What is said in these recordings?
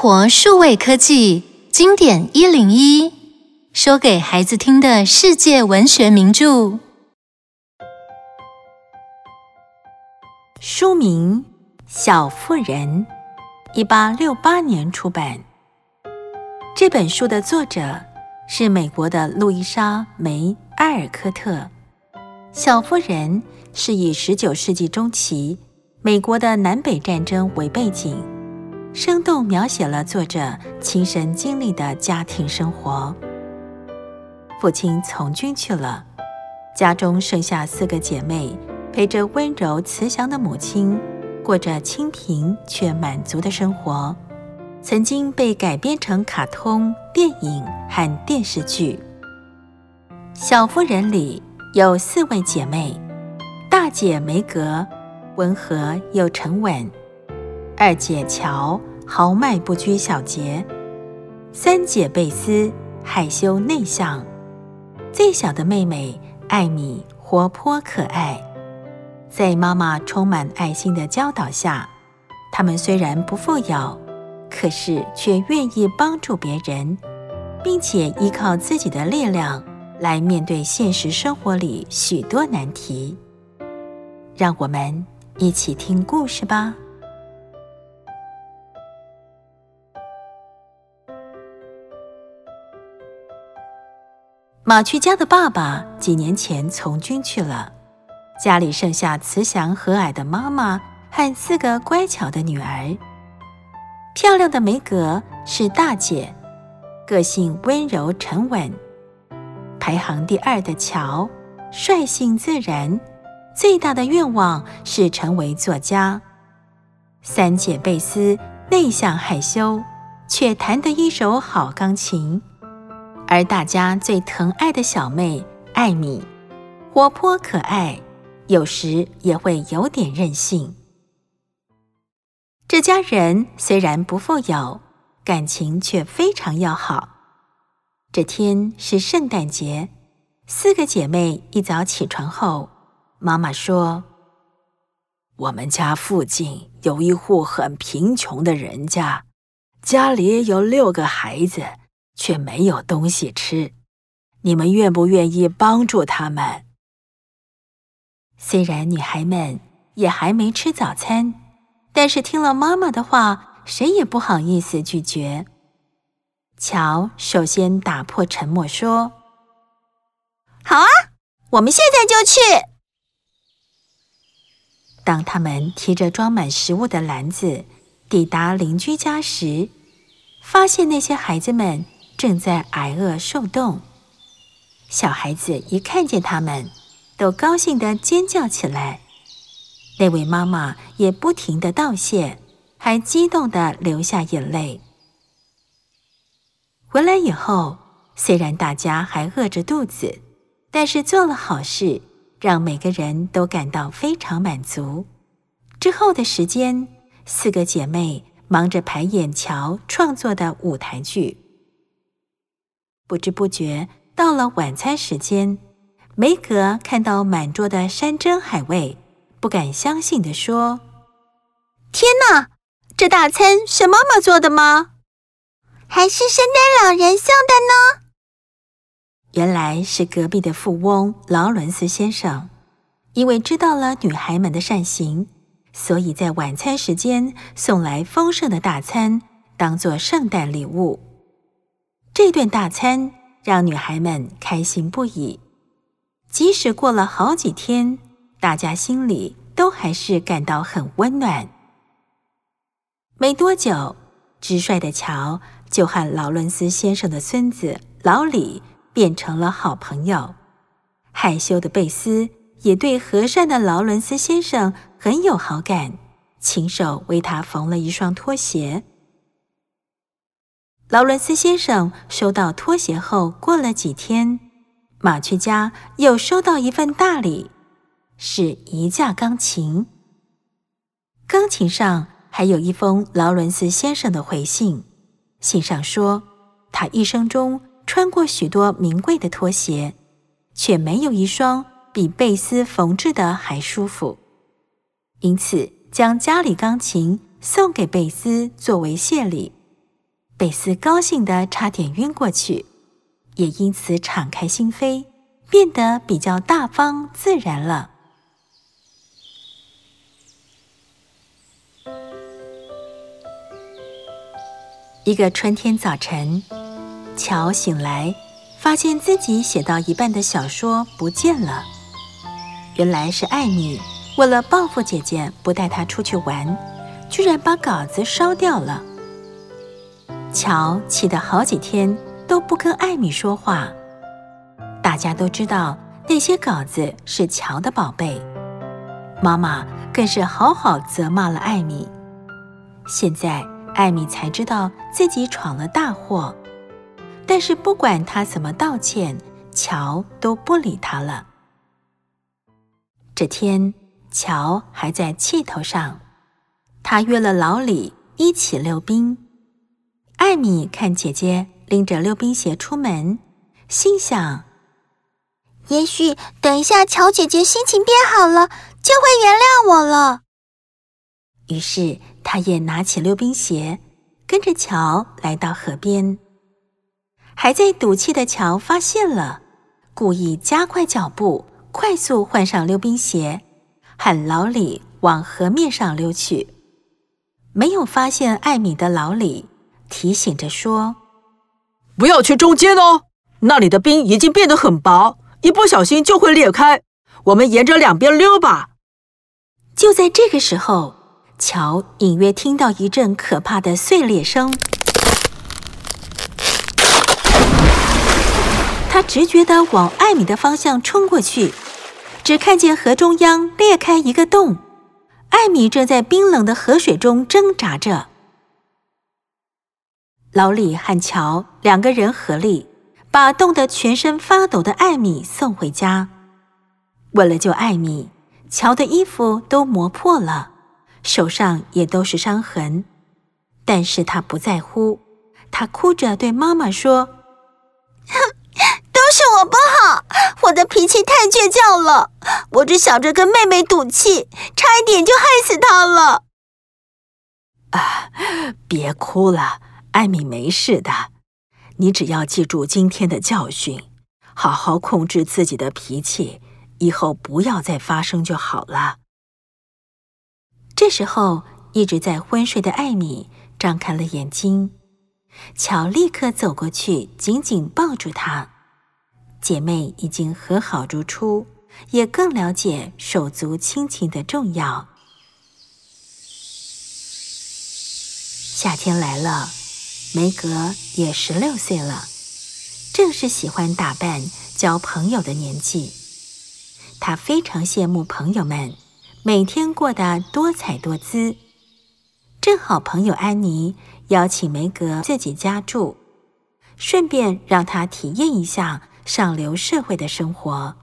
活数位科技经典一零一，说给孩子听的世界文学名著。书名《小妇人》，一八六八年出版。这本书的作者是美国的路易莎·梅·埃尔科特。《小妇人》是以十九世纪中期美国的南北战争为背景，生动描写了作者亲身经历的家庭生活。父亲从军去了，家中剩下四个姐妹，陪着温柔慈祥的母亲，过着清贫却满足的生活。曾经被改编成卡通、电影和电视剧。小妇人里有四位姐妹：大姐梅格温和又沉稳；二姐乔豪迈不拘小节；三姐贝斯害羞内向；最小的妹妹艾米活泼可爱。在妈妈充满爱心的教导下，他们虽然不富有。可是却愿意帮助别人，并且依靠自己的力量来面对现实生活里许多难题。让我们一起听故事吧。马曲家的爸爸几年前从军去了，家里剩下慈祥和蔼的妈妈和四个乖巧的女儿。漂亮的梅格是大姐，个性温柔沉稳。排行第二的乔，率性自然，最大的愿望是成为作家。三姐贝丝内向害羞，却弹得一手好钢琴。而大家最疼爱的小妹艾米，活泼可爱，有时也会有点任性。这家人虽然不富有，感情却非常要好。这天是圣诞节，四个姐妹一早起床后，妈妈说：“我们家附近有一户很贫穷的人家，家里有六个孩子，却没有东西吃。你们愿不愿意帮助他们？”虽然女孩们也还没吃早餐。但是听了妈妈的话，谁也不好意思拒绝。乔首先打破沉默说：“好啊，我们现在就去。”当他们提着装满食物的篮子抵达邻居家时，发现那些孩子们正在挨饿受冻。小孩子一看见他们，都高兴地尖叫起来。那位妈妈也不停地道谢，还激动地流下眼泪。回来以后，虽然大家还饿着肚子，但是做了好事，让每个人都感到非常满足。之后的时间，四个姐妹忙着排演乔创作的舞台剧。不知不觉到了晚餐时间，梅格看到满桌的山珍海味。不敢相信地说：“天哪，这大餐是妈妈做的吗？还是圣诞老人送的呢？”原来是隔壁的富翁劳伦斯先生，因为知道了女孩们的善行，所以在晚餐时间送来丰盛的大餐，当做圣诞礼物。这顿大餐让女孩们开心不已，即使过了好几天。大家心里都还是感到很温暖。没多久，直率的乔就和劳伦斯先生的孙子老李变成了好朋友，害羞的贝斯也对和善的劳伦斯先生很有好感，亲手为他缝了一双拖鞋。劳伦斯先生收到拖鞋后，过了几天，马曲家又收到一份大礼。是一架钢琴，钢琴上还有一封劳伦斯先生的回信。信上说，他一生中穿过许多名贵的拖鞋，却没有一双比贝斯缝制的还舒服，因此将家里钢琴送给贝斯作为谢礼，贝斯高兴得差点晕过去，也因此敞开心扉，变得比较大方自然了。一个春天早晨，乔醒来，发现自己写到一半的小说不见了。原来是艾米为了报复姐姐不带她出去玩，居然把稿子烧掉了。乔气得好几天都不跟艾米说话。大家都知道那些稿子是乔的宝贝，妈妈更是好好责骂了艾米。现在。艾米才知道自己闯了大祸，但是不管她怎么道歉，乔都不理她了。这天，乔还在气头上，他约了老李一起溜冰。艾米看姐姐拎着溜冰鞋出门，心想：也许等一下乔姐姐心情变好了，就会原谅我了。于是。他也拿起溜冰鞋，跟着乔来到河边。还在赌气的乔发现了，故意加快脚步，快速换上溜冰鞋，喊老李往河面上溜去。没有发现艾米的老李提醒着说：“不要去中间哦，那里的冰已经变得很薄，一不小心就会裂开。我们沿着两边溜吧。”就在这个时候。乔隐约听到一阵可怕的碎裂声，他直觉地往艾米的方向冲过去，只看见河中央裂开一个洞，艾米正在冰冷的河水中挣扎着。老李和乔两个人合力，把冻得全身发抖的艾米送回家。为了救艾米，乔的衣服都磨破了。手上也都是伤痕，但是他不在乎。他哭着对妈妈说：“都是我不好，我的脾气太倔强了。我只想着跟妹妹赌气，差一点就害死她了。”啊，别哭了，艾米没事的。你只要记住今天的教训，好好控制自己的脾气，以后不要再发生就好了。这时候，一直在昏睡的艾米张开了眼睛，乔立刻走过去，紧紧抱住她。姐妹已经和好如初，也更了解手足亲情的重要。夏天来了，梅格也十六岁了，正是喜欢打扮、交朋友的年纪。她非常羡慕朋友们。每天过得多彩多姿，正好朋友安妮邀请梅格自己家住，顺便让她体验一下上流社会的生活。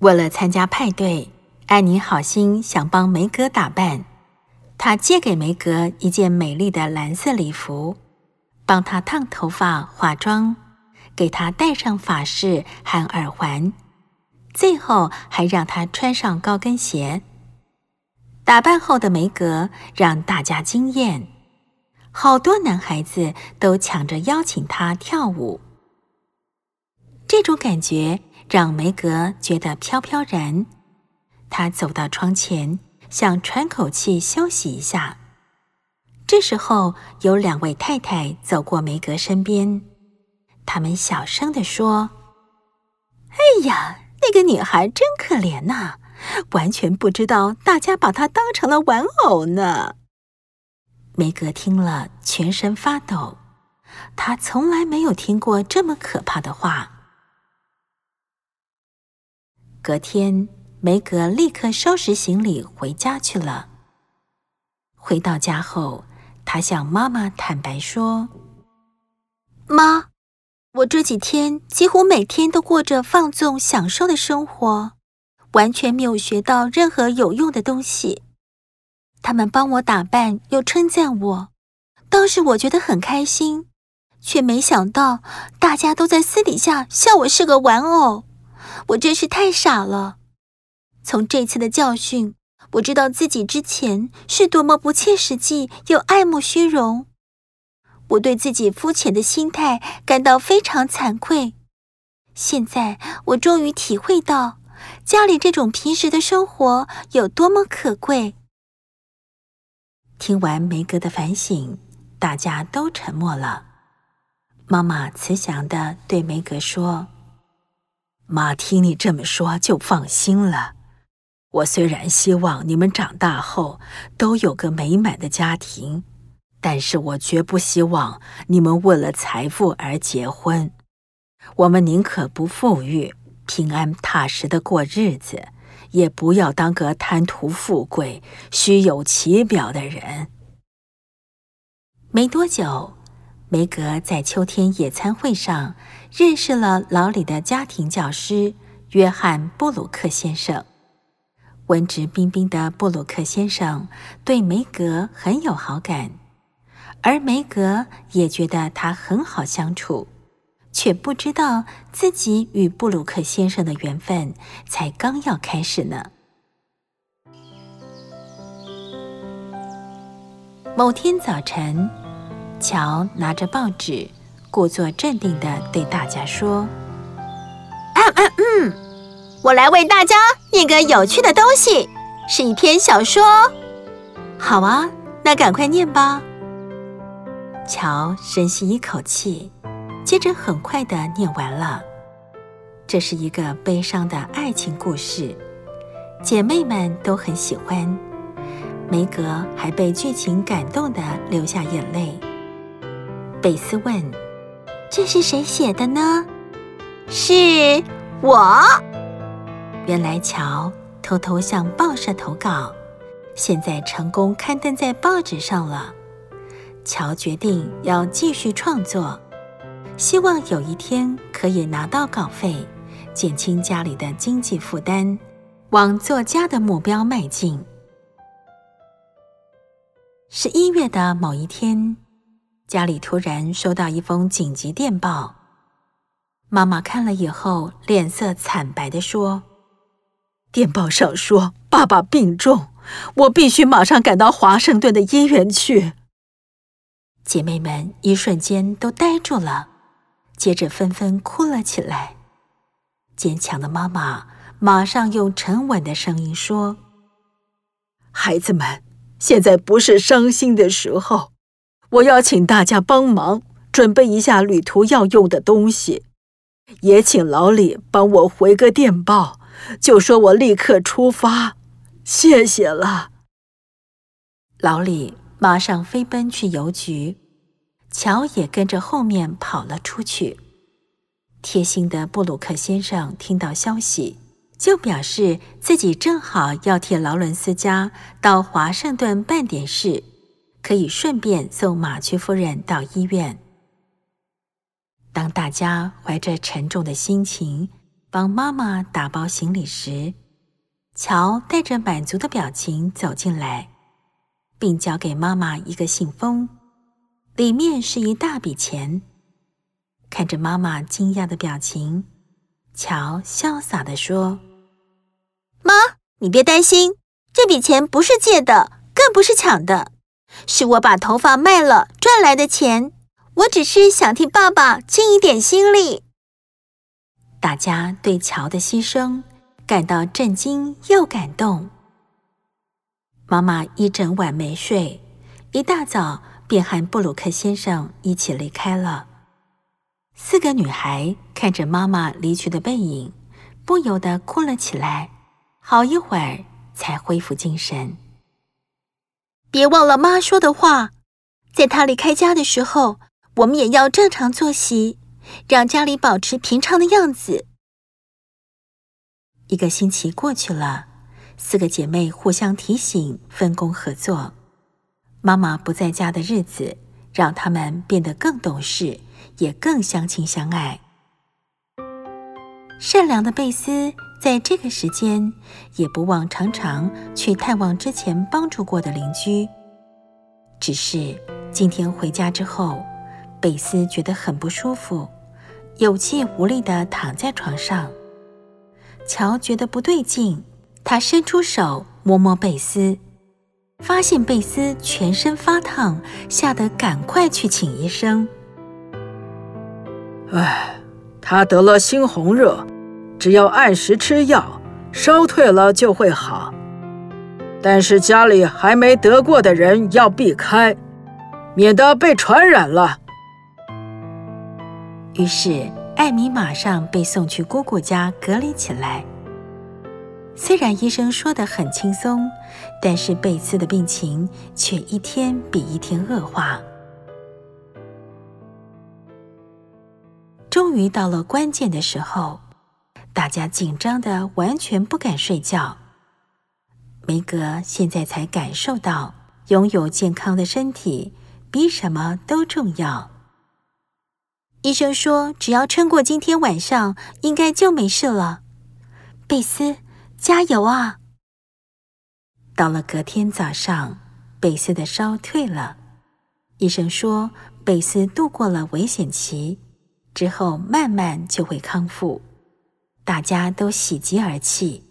为了参加派对，安妮好心想帮梅格打扮，她借给梅格一件美丽的蓝色礼服，帮她烫头发、化妆，给她戴上发饰和耳环。最后还让她穿上高跟鞋。打扮后的梅格让大家惊艳，好多男孩子都抢着邀请她跳舞。这种感觉让梅格觉得飘飘然。她走到窗前，想喘口气休息一下。这时候，有两位太太走过梅格身边，她们小声地说：“哎呀！”那个女孩真可怜呐，完全不知道大家把她当成了玩偶呢。梅格听了，全身发抖，她从来没有听过这么可怕的话。隔天，梅格立刻收拾行李回家去了。回到家后，她向妈妈坦白说：“妈。”我这几天几乎每天都过着放纵享受的生活，完全没有学到任何有用的东西。他们帮我打扮，又称赞我，当时我觉得很开心，却没想到大家都在私底下笑我是个玩偶。我真是太傻了。从这次的教训，我知道自己之前是多么不切实际又爱慕虚荣。我对自己肤浅的心态感到非常惭愧。现在我终于体会到家里这种平时的生活有多么可贵。听完梅格的反省，大家都沉默了。妈妈慈祥地对梅格说：“妈听你这么说就放心了。我虽然希望你们长大后都有个美满的家庭。”但是我绝不希望你们为了财富而结婚。我们宁可不富裕，平安踏实的过日子，也不要当个贪图富贵、虚有其表的人。没多久，梅格在秋天野餐会上认识了老李的家庭教师约翰·布鲁克先生。文质彬彬的布鲁克先生对梅格很有好感。而梅格也觉得他很好相处，却不知道自己与布鲁克先生的缘分才刚要开始呢。某天早晨，乔拿着报纸，故作镇定地对大家说：“嗯嗯嗯，我来为大家念个有趣的东西，是一篇小说。”“好啊，那赶快念吧。”乔深吸一口气，接着很快地念完了。这是一个悲伤的爱情故事，姐妹们都很喜欢。梅格还被剧情感动的流下眼泪。贝斯问：“这是谁写的呢？”“是我。”原来乔偷偷向报社投稿，现在成功刊登在报纸上了。乔决定要继续创作，希望有一天可以拿到稿费，减轻家里的经济负担，往作家的目标迈进。十一月的某一天，家里突然收到一封紧急电报。妈妈看了以后，脸色惨白地说：“电报上说爸爸病重，我必须马上赶到华盛顿的医院去。”姐妹们一瞬间都呆住了，接着纷纷哭了起来。坚强的妈妈马上用沉稳的声音说：“孩子们，现在不是伤心的时候，我要请大家帮忙准备一下旅途要用的东西，也请老李帮我回个电报，就说我立刻出发。谢谢了。”老李。马上飞奔去邮局，乔也跟着后面跑了出去。贴心的布鲁克先生听到消息，就表示自己正好要替劳伦斯家到华盛顿办点事，可以顺便送马屈夫人到医院。当大家怀着沉重的心情帮妈妈打包行李时，乔带着满足的表情走进来。并交给妈妈一个信封，里面是一大笔钱。看着妈妈惊讶的表情，乔潇洒地说：“妈，你别担心，这笔钱不是借的，更不是抢的，是我把头发卖了赚来的钱。我只是想替爸爸尽一点心力。”大家对乔的牺牲感到震惊又感动。妈妈一整晚没睡，一大早便和布鲁克先生一起离开了。四个女孩看着妈妈离去的背影，不由得哭了起来。好一会儿才恢复精神。别忘了妈说的话，在她离开家的时候，我们也要正常作息，让家里保持平常的样子。一个星期过去了。四个姐妹互相提醒，分工合作。妈妈不在家的日子，让她们变得更懂事，也更相亲相爱。善良的贝斯在这个时间也不忘常常去探望之前帮助过的邻居。只是今天回家之后，贝斯觉得很不舒服，有气无力地躺在床上。乔觉得不对劲。他伸出手摸摸贝斯，发现贝斯全身发烫，吓得赶快去请医生。唉，他得了猩红热，只要按时吃药，烧退了就会好。但是家里还没得过的人要避开，免得被传染了。于是艾米马上被送去姑姑家隔离起来。虽然医生说得很轻松，但是贝丝的病情却一天比一天恶化。终于到了关键的时候，大家紧张的完全不敢睡觉。梅格现在才感受到，拥有健康的身体比什么都重要。医生说，只要撑过今天晚上，应该就没事了。贝斯。加油啊！到了隔天早上，贝斯的烧退了。医生说，贝斯度过了危险期，之后慢慢就会康复。大家都喜极而泣。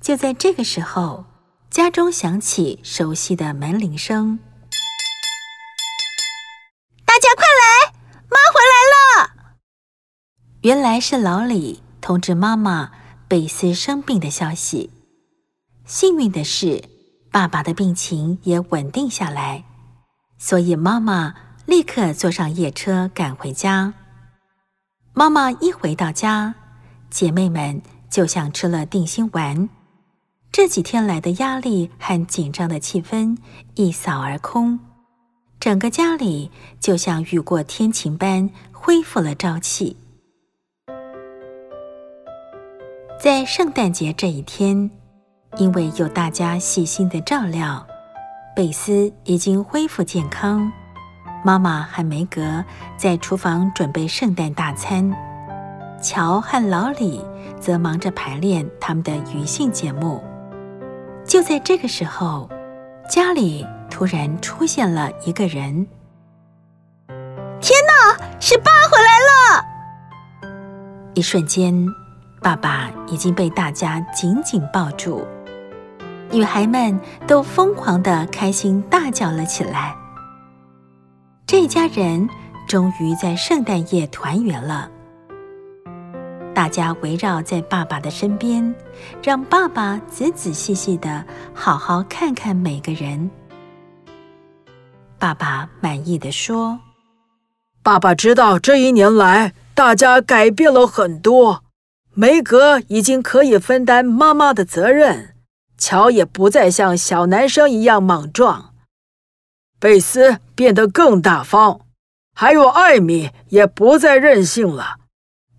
就在这个时候，家中响起熟悉的门铃声：“大家快来，！”原来是老李通知妈妈。贝斯生病的消息。幸运的是，爸爸的病情也稳定下来，所以妈妈立刻坐上夜车赶回家。妈妈一回到家，姐妹们就像吃了定心丸，这几天来的压力和紧张的气氛一扫而空，整个家里就像雨过天晴般恢复了朝气。在圣诞节这一天，因为有大家细心的照料，贝斯已经恢复健康。妈妈和梅格在厨房准备圣诞大餐，乔和老李则忙着排练他们的余兴节目。就在这个时候，家里突然出现了一个人。天哪，是爸回来了！一瞬间。爸爸已经被大家紧紧抱住，女孩们都疯狂的开心大叫了起来。这家人终于在圣诞夜团圆了。大家围绕在爸爸的身边，让爸爸仔仔细细的好好看看每个人。爸爸满意的说：“爸爸知道这一年来大家改变了很多。”梅格已经可以分担妈妈的责任，乔也不再像小男生一样莽撞，贝斯变得更大方，还有艾米也不再任性了。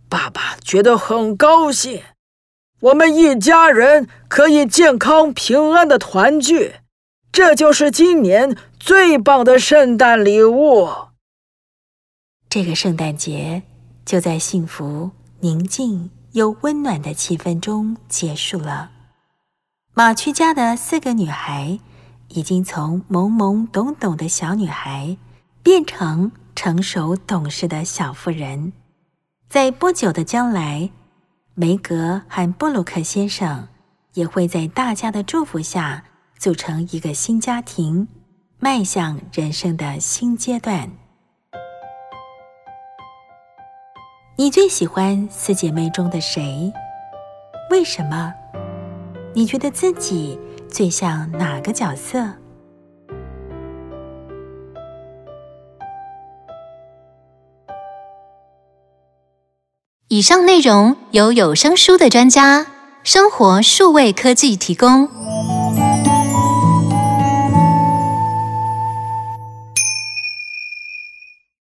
爸爸觉得很高兴，我们一家人可以健康平安的团聚，这就是今年最棒的圣诞礼物。这个圣诞节就在幸福宁静。有温暖的气氛中结束了。马区家的四个女孩已经从懵懵懂懂的小女孩变成成熟懂事的小妇人。在不久的将来，梅格和布鲁克先生也会在大家的祝福下组成一个新家庭，迈向人生的新阶段。你最喜欢四姐妹中的谁？为什么？你觉得自己最像哪个角色？以上内容由有声书的专家生活数位科技提供。